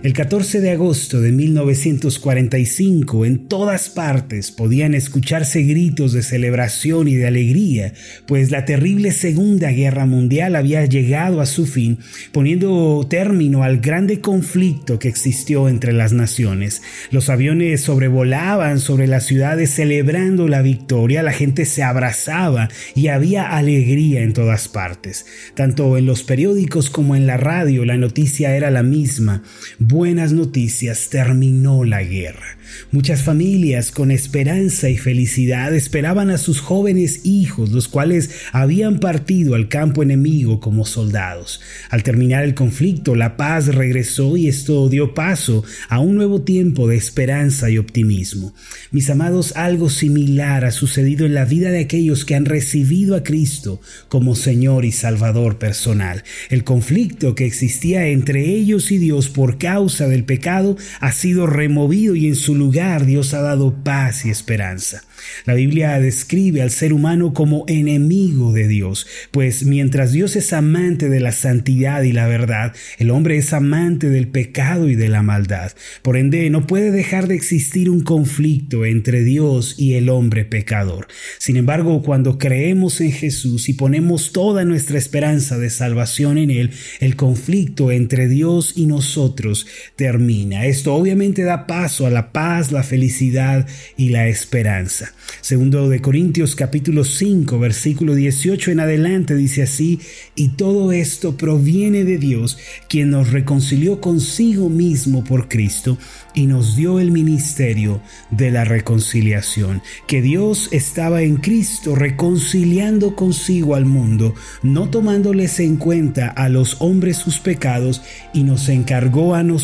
El 14 de agosto de 1945 en todas partes podían escucharse gritos de celebración y de alegría, pues la terrible Segunda Guerra Mundial había llegado a su fin, poniendo término al grande conflicto que existió entre las naciones. Los aviones sobrevolaban sobre las ciudades celebrando la victoria, la gente se abrazaba y había alegría en todas partes. Tanto en los periódicos como en la radio la noticia era la misma buenas noticias, terminó la guerra. Muchas familias con esperanza y felicidad esperaban a sus jóvenes hijos, los cuales habían partido al campo enemigo como soldados. Al terminar el conflicto, la paz regresó y esto dio paso a un nuevo tiempo de esperanza y optimismo. Mis amados, algo similar ha sucedido en la vida de aquellos que han recibido a Cristo como Señor y Salvador personal. El conflicto que existía entre ellos y Dios por causa del pecado ha sido removido y en su lugar Dios ha dado paz y esperanza. La Biblia describe al ser humano como enemigo de Dios, pues mientras Dios es amante de la santidad y la verdad, el hombre es amante del pecado y de la maldad. Por ende, no puede dejar de existir un conflicto entre Dios y el hombre pecador. Sin embargo, cuando creemos en Jesús y ponemos toda nuestra esperanza de salvación en Él, el conflicto entre Dios y nosotros termina. Esto obviamente da paso a la paz, la felicidad y la esperanza. Segundo de Corintios capítulo 5 versículo 18 en adelante dice así, y todo esto proviene de Dios, quien nos reconcilió consigo mismo por Cristo y nos dio el ministerio de la reconciliación, que Dios estaba en Cristo reconciliando consigo al mundo, no tomándoles en cuenta a los hombres sus pecados, y nos encargó a nosotros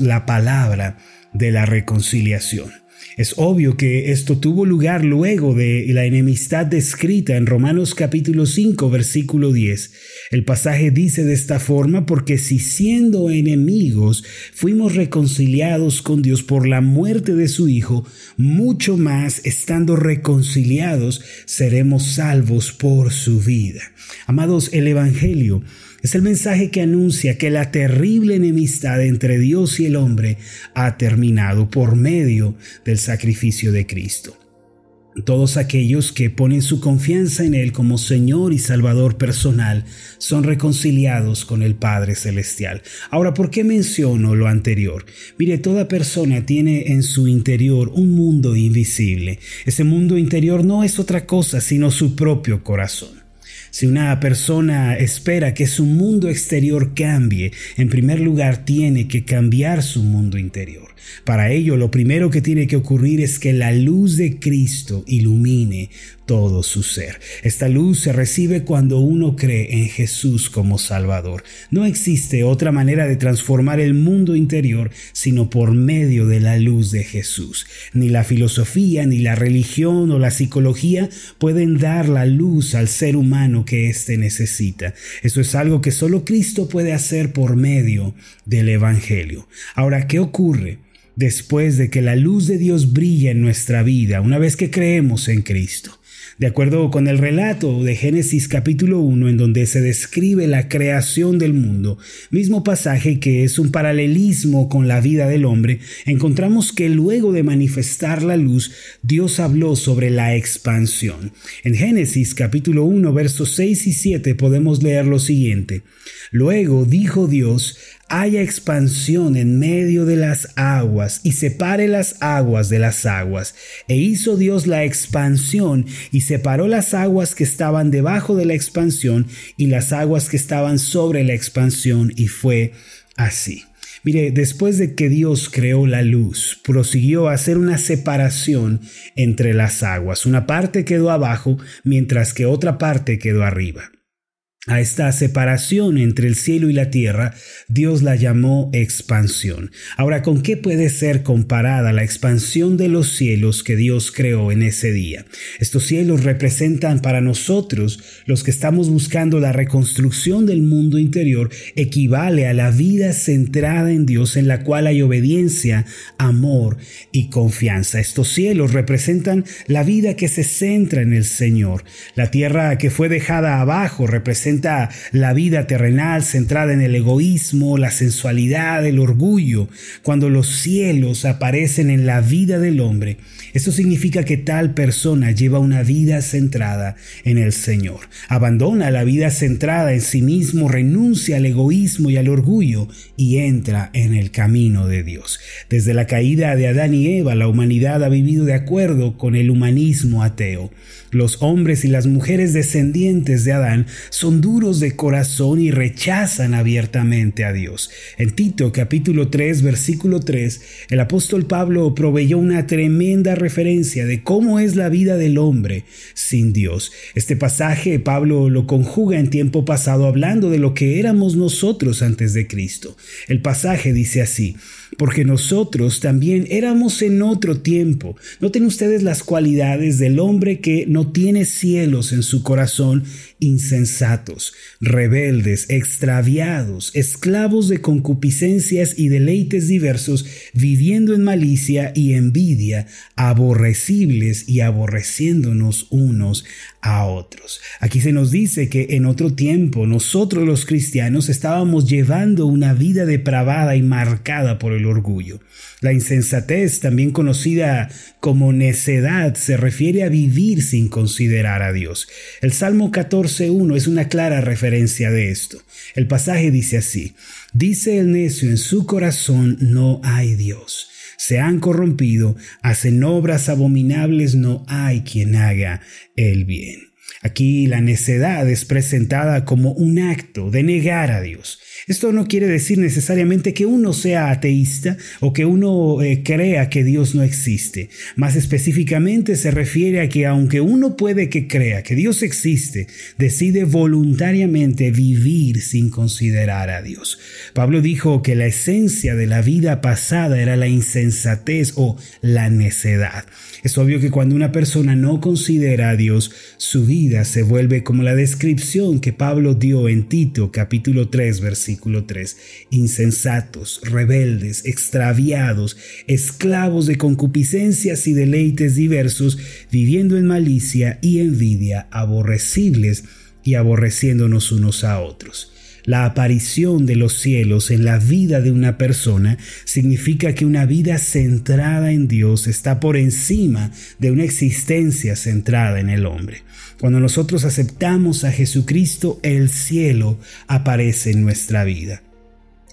la palabra de la reconciliación. Es obvio que esto tuvo lugar luego de la enemistad descrita en Romanos capítulo 5 versículo 10. El pasaje dice de esta forma, porque si siendo enemigos fuimos reconciliados con Dios por la muerte de su Hijo, mucho más estando reconciliados seremos salvos por su vida. Amados, el Evangelio es el mensaje que anuncia que la terrible enemistad entre Dios y el hombre ha terminado por medio del sacrificio de Cristo. Todos aquellos que ponen su confianza en Él como Señor y Salvador personal son reconciliados con el Padre Celestial. Ahora, ¿por qué menciono lo anterior? Mire, toda persona tiene en su interior un mundo invisible. Ese mundo interior no es otra cosa sino su propio corazón. Si una persona espera que su mundo exterior cambie, en primer lugar tiene que cambiar su mundo interior. Para ello, lo primero que tiene que ocurrir es que la luz de Cristo ilumine todo su ser. Esta luz se recibe cuando uno cree en Jesús como Salvador. No existe otra manera de transformar el mundo interior sino por medio de la luz de Jesús. Ni la filosofía, ni la religión o la psicología pueden dar la luz al ser humano que éste necesita. Eso es algo que solo Cristo puede hacer por medio del Evangelio. Ahora, ¿qué ocurre? Después de que la luz de Dios brilla en nuestra vida, una vez que creemos en Cristo. De acuerdo con el relato de Génesis capítulo 1 en donde se describe la creación del mundo, mismo pasaje que es un paralelismo con la vida del hombre, encontramos que luego de manifestar la luz, Dios habló sobre la expansión. En Génesis capítulo 1 versos 6 y 7 podemos leer lo siguiente. Luego dijo Dios, haya expansión en medio de las aguas y separe las aguas de las aguas. E hizo Dios la expansión y separó las aguas que estaban debajo de la expansión y las aguas que estaban sobre la expansión y fue así. Mire, después de que Dios creó la luz, prosiguió a hacer una separación entre las aguas. Una parte quedó abajo, mientras que otra parte quedó arriba. A esta separación entre el cielo y la tierra, Dios la llamó expansión. Ahora, ¿con qué puede ser comparada la expansión de los cielos que Dios creó en ese día? Estos cielos representan para nosotros, los que estamos buscando la reconstrucción del mundo interior, equivale a la vida centrada en Dios en la cual hay obediencia, amor y confianza. Estos cielos representan la vida que se centra en el Señor. La tierra que fue dejada abajo representa la vida terrenal centrada en el egoísmo, la sensualidad, el orgullo. Cuando los cielos aparecen en la vida del hombre, esto significa que tal persona lleva una vida centrada en el Señor. Abandona la vida centrada en sí mismo, renuncia al egoísmo y al orgullo y entra en el camino de Dios. Desde la caída de Adán y Eva, la humanidad ha vivido de acuerdo con el humanismo ateo. Los hombres y las mujeres descendientes de Adán son duros de corazón y rechazan abiertamente a Dios. En Tito capítulo 3 versículo 3, el apóstol Pablo proveyó una tremenda referencia de cómo es la vida del hombre sin Dios. Este pasaje Pablo lo conjuga en tiempo pasado hablando de lo que éramos nosotros antes de Cristo. El pasaje dice así, porque nosotros también éramos en otro tiempo. Noten ustedes las cualidades del hombre que no tiene cielos en su corazón, insensatos, rebeldes, extraviados, esclavos de concupiscencias y deleites diversos, viviendo en malicia y envidia, aborrecibles y aborreciéndonos unos a otros. Aquí se nos dice que en otro tiempo nosotros los cristianos estábamos llevando una vida depravada y marcada por el orgullo. La insensatez, también conocida como necedad, se refiere a vivir sin considerar a Dios. El Salmo 14.1 es una clara referencia de esto. El pasaje dice así, dice el necio en su corazón no hay Dios se han corrompido, hacen obras abominables, no hay quien haga el bien. Aquí la necedad es presentada como un acto de negar a Dios. Esto no quiere decir necesariamente que uno sea ateísta o que uno eh, crea que Dios no existe. Más específicamente se refiere a que aunque uno puede que crea que Dios existe, decide voluntariamente vivir sin considerar a Dios. Pablo dijo que la esencia de la vida pasada era la insensatez o la necedad. Es obvio que cuando una persona no considera a Dios, su vida se vuelve como la descripción que Pablo dio en Tito capítulo 3 versículo 3. Insensatos, rebeldes, extraviados, esclavos de concupiscencias y deleites diversos, viviendo en malicia y envidia, aborrecibles y aborreciéndonos unos a otros. La aparición de los cielos en la vida de una persona significa que una vida centrada en Dios está por encima de una existencia centrada en el hombre. Cuando nosotros aceptamos a Jesucristo, el cielo aparece en nuestra vida.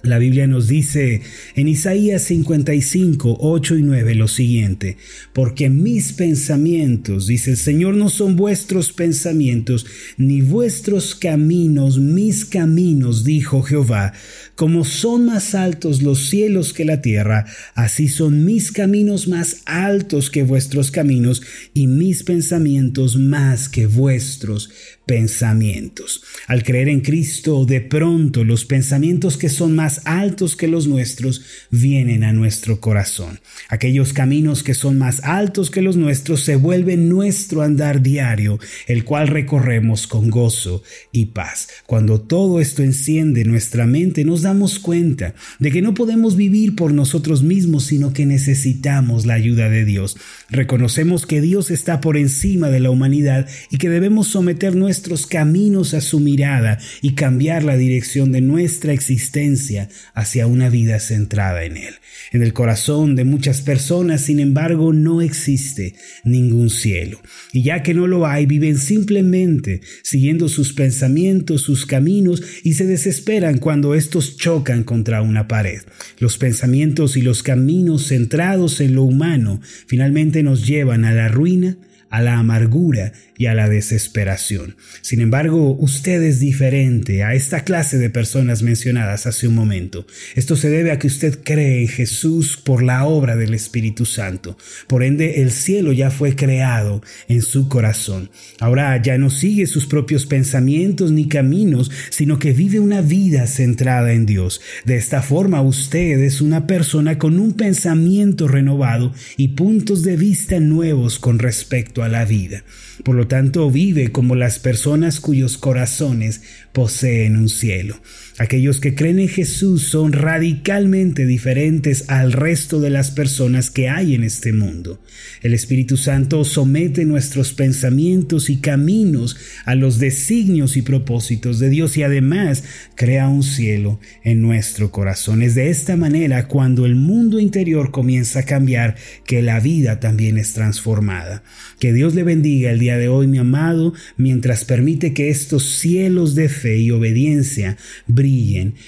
La Biblia nos dice en Isaías 55, 8 y 9 lo siguiente, porque mis pensamientos, dice el Señor, no son vuestros pensamientos, ni vuestros caminos, mis caminos, dijo Jehová. Como son más altos los cielos que la tierra, así son mis caminos más altos que vuestros caminos, y mis pensamientos más que vuestros pensamientos. Al creer en Cristo, de pronto los pensamientos que son más altos que los nuestros vienen a nuestro corazón. Aquellos caminos que son más altos que los nuestros se vuelven nuestro andar diario, el cual recorremos con gozo y paz. Cuando todo esto enciende nuestra mente, nos damos cuenta de que no podemos vivir por nosotros mismos, sino que necesitamos la ayuda de Dios. Reconocemos que Dios está por encima de la humanidad y que debemos someter nuestros caminos a su mirada y cambiar la dirección de nuestra existencia hacia una vida centrada en Él. En el corazón de muchas personas, sin embargo, no existe ningún cielo. Y ya que no lo hay, viven simplemente siguiendo sus pensamientos, sus caminos y se desesperan cuando estos chocan contra una pared. Los pensamientos y los caminos centrados en lo humano finalmente nos llevan a la ruina a la amargura y a la desesperación. Sin embargo, usted es diferente a esta clase de personas mencionadas hace un momento. Esto se debe a que usted cree en Jesús por la obra del Espíritu Santo. Por ende, el cielo ya fue creado en su corazón. Ahora ya no sigue sus propios pensamientos ni caminos, sino que vive una vida centrada en Dios. De esta forma, usted es una persona con un pensamiento renovado y puntos de vista nuevos con respecto a la vida. Por lo tanto, vive como las personas cuyos corazones poseen un cielo. Aquellos que creen en Jesús son radicalmente diferentes al resto de las personas que hay en este mundo. El Espíritu Santo somete nuestros pensamientos y caminos a los designios y propósitos de Dios y además crea un cielo en nuestro corazón. Es de esta manera cuando el mundo interior comienza a cambiar que la vida también es transformada. Que Dios le bendiga el día de hoy, mi amado, mientras permite que estos cielos de fe y obediencia brillen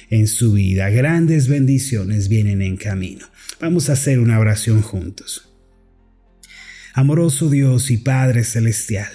en su vida. Grandes bendiciones vienen en camino. Vamos a hacer una oración juntos. Amoroso Dios y Padre Celestial,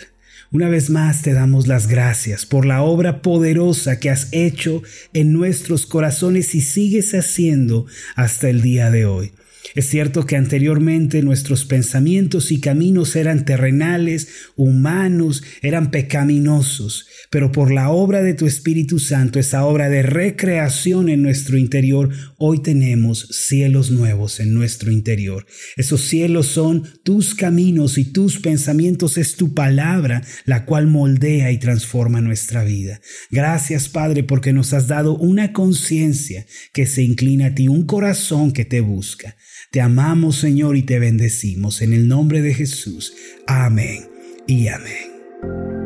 una vez más te damos las gracias por la obra poderosa que has hecho en nuestros corazones y sigues haciendo hasta el día de hoy. Es cierto que anteriormente nuestros pensamientos y caminos eran terrenales, humanos, eran pecaminosos, pero por la obra de tu Espíritu Santo, esa obra de recreación en nuestro interior, hoy tenemos cielos nuevos en nuestro interior. Esos cielos son tus caminos y tus pensamientos, es tu palabra la cual moldea y transforma nuestra vida. Gracias Padre porque nos has dado una conciencia que se inclina a ti, un corazón que te busca. Te amamos, Señor, y te bendecimos en el nombre de Jesús. Amén y amén.